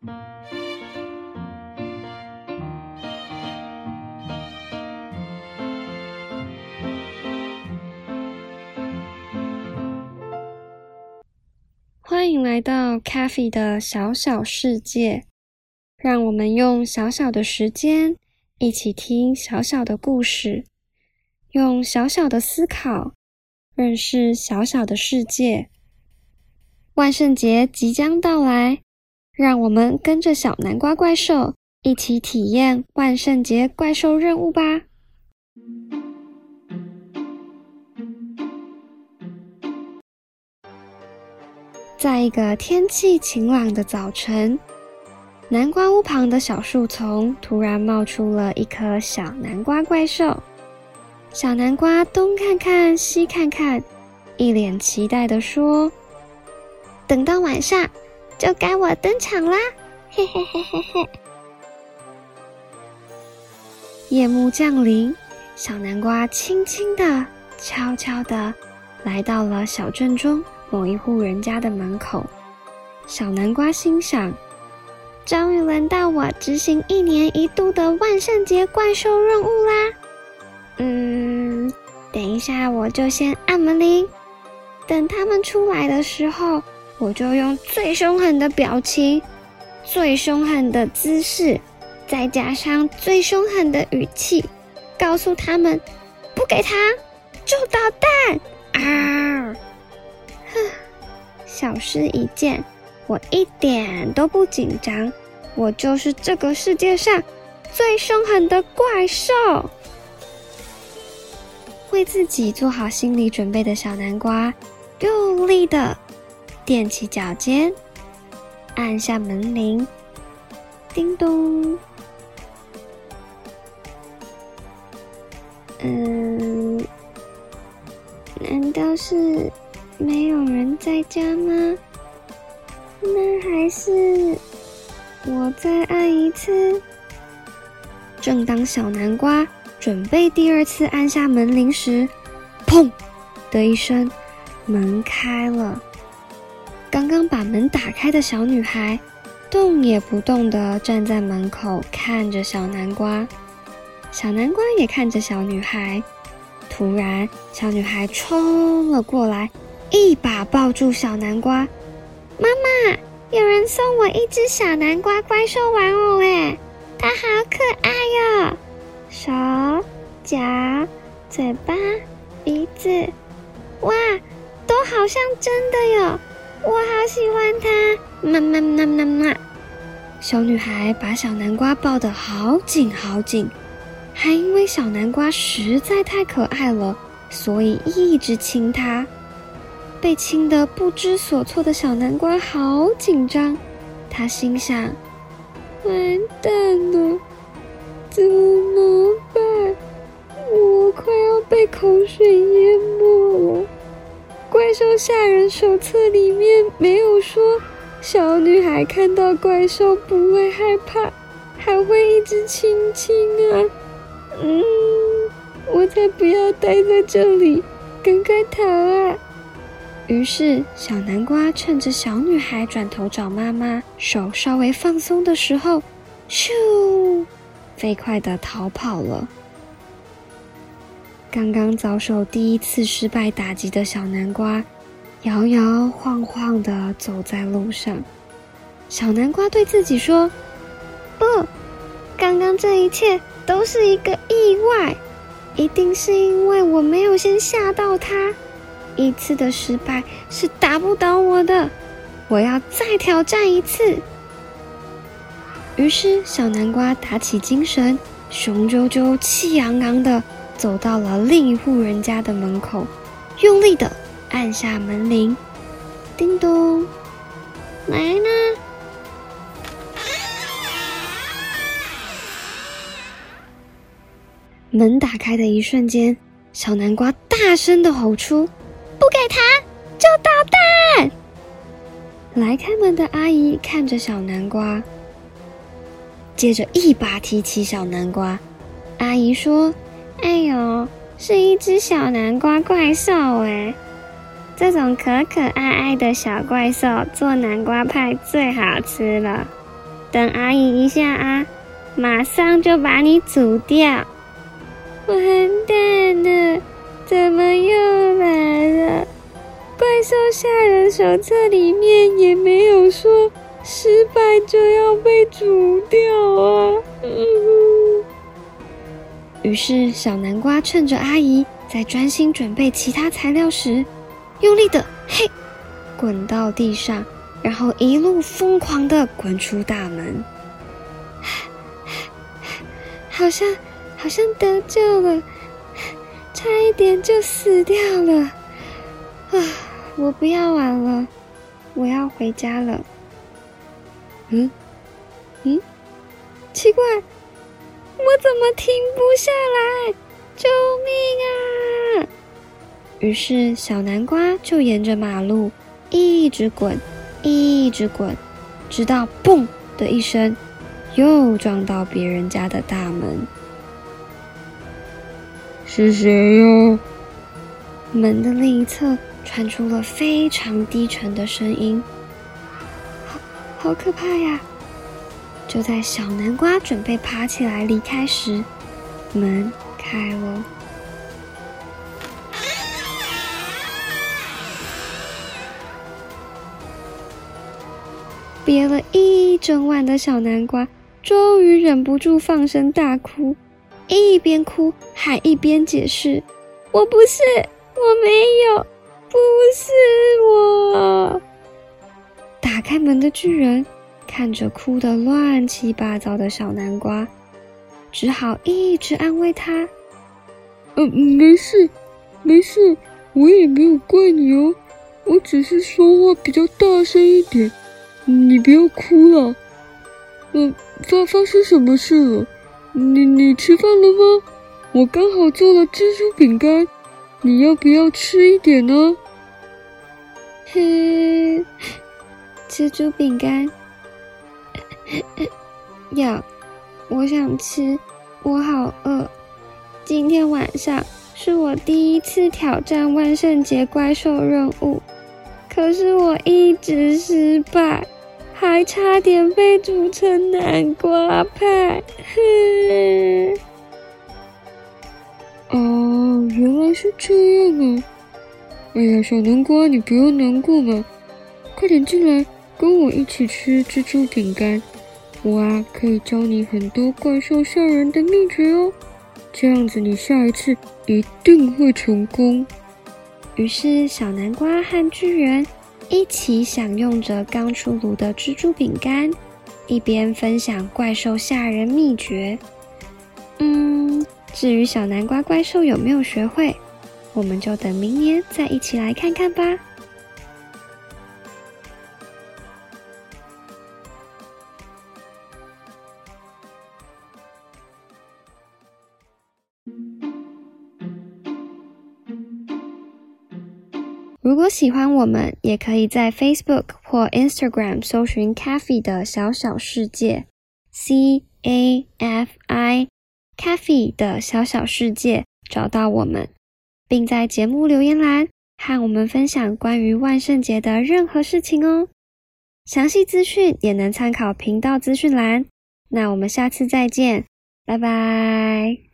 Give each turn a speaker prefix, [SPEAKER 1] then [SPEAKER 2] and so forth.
[SPEAKER 1] 欢迎来到 Cafe 的小小世界，让我们用小小的时间一起听小小的故事，用小小的思考认识小小的世界。万圣节即将到来，让我们跟着小南瓜怪兽一起体验万圣节怪兽任务吧！在一个天气晴朗的早晨，南瓜屋旁的小树丛突然冒出了一颗小南瓜怪兽。小南瓜东看看西看看，一脸期待地说：“等到晚上，就该我登场啦！”嘿嘿嘿嘿嘿。夜幕降临，小南瓜轻轻的、悄悄的来到了小镇中。某一户人家的门口，小南瓜心想：“终于轮到我执行一年一度的万圣节怪兽任务啦！”嗯，等一下我就先按门铃，等他们出来的时候，我就用最凶狠的表情、最凶狠的姿势，再加上最凶狠的语气，告诉他们：“不给糖就捣蛋！”啊！哼，小事一件，我一点都不紧张。我就是这个世界上最凶狠的怪兽。为自己做好心理准备的小南瓜，用力的踮起脚尖，按下门铃，叮咚。嗯，难道是？没有人在家吗？那还是我再按一次。正当小南瓜准备第二次按下门铃时，砰的一声，门开了。刚刚把门打开的小女孩动也不动地站在门口看着小南瓜，小南瓜也看着小女孩。突然，小女孩冲了过来。一把抱住小南瓜，妈妈，有人送我一只小南瓜怪兽玩偶哎，它好可爱哟，手、脚、嘴巴、鼻子，哇，都好像真的哟，我好喜欢它，妈妈妈妈妈。小女孩把小南瓜抱得好紧好紧，还因为小南瓜实在太可爱了，所以一直亲它。被亲得不知所措的小南瓜好紧张，他心想：“完蛋了，怎么办？我快要被口水淹没了。”怪兽吓人手册里面没有说，小女孩看到怪兽不会害怕，还会一直亲亲啊！嗯，我才不要待在这里，赶快逃啊！于是，小南瓜趁着小女孩转头找妈妈，手稍微放松的时候，咻，飞快的逃跑了。刚刚遭受第一次失败打击的小南瓜，摇摇晃晃的走在路上。小南瓜对自己说：“不，刚刚这一切都是一个意外，一定是因为我没有先吓到他。”一次的失败是打不倒我的，我要再挑战一次。于是，小南瓜打起精神，雄赳赳、气昂昂的走到了另一户人家的门口，用力的按下门铃，叮咚，来呢。门打开的一瞬间，小南瓜大声的吼出。不给糖就捣蛋！来开门的阿姨看着小南瓜，接着一把提起小南瓜。阿姨说：“哎呦，是一只小南瓜怪兽哎！这种可可爱爱的小怪兽做南瓜派最好吃了。等阿姨一下啊，马上就把你煮掉。完蛋了，怎么又来了？怪兽吓人手册里面也没有说失败就要被煮掉啊。于是小南瓜趁着阿姨在专心准备其他材料时，用力的嘿滚到地上，然后一路疯狂的滚出大门。好像好像得救了，差一点就死掉了啊！我不要玩了，我要回家了。嗯嗯，奇怪。我怎么停不下来？救命啊！于是小南瓜就沿着马路一直滚，一直滚，直到“嘣”的一声，又撞到别人家的大门。
[SPEAKER 2] 是谁呀？
[SPEAKER 1] 门的另一侧传出了非常低沉的声音，好，好可怕呀！就在小南瓜准备爬起来离开时，门开了。憋了一整晚的小南瓜终于忍不住放声大哭，一边哭还一边解释：“我不是，我没有，不是我。”打开门的巨人。看着哭得乱七八糟的小南瓜，只好一直安慰他：“
[SPEAKER 2] 嗯，没事，没事，我也没有怪你哦，我只是说话比较大声一点，你不要哭了。嗯，发发生什么事了？你你吃饭了吗？我刚好做了蜘蛛饼干，你要不要吃一点呢？”
[SPEAKER 1] 嘿，蜘蛛饼干。呀，我想吃，我好饿。今天晚上是我第一次挑战万圣节怪兽任务，可是我一直失败，还差点被煮成南瓜派。哼！
[SPEAKER 2] 哦，原来是这样啊！哎呀，小南瓜，你不要难过嘛，快点进来，跟我一起吃蜘蛛饼干。我啊，可以教你很多怪兽吓人的秘诀哦，这样子你下一次一定会成功。
[SPEAKER 1] 于是，小南瓜和巨人一起享用着刚出炉的蜘蛛饼干，一边分享怪兽吓人秘诀。嗯，至于小南瓜怪兽有没有学会，我们就等明年再一起来看看吧。如果喜欢我们，也可以在 Facebook 或 Instagram 搜寻 “Cafe 的小小世界 ”（C A F I），Cafe 的小小世界找到我们，并在节目留言栏和我们分享关于万圣节的任何事情哦。详细资讯也能参考频道资讯栏。那我们下次再见，拜拜。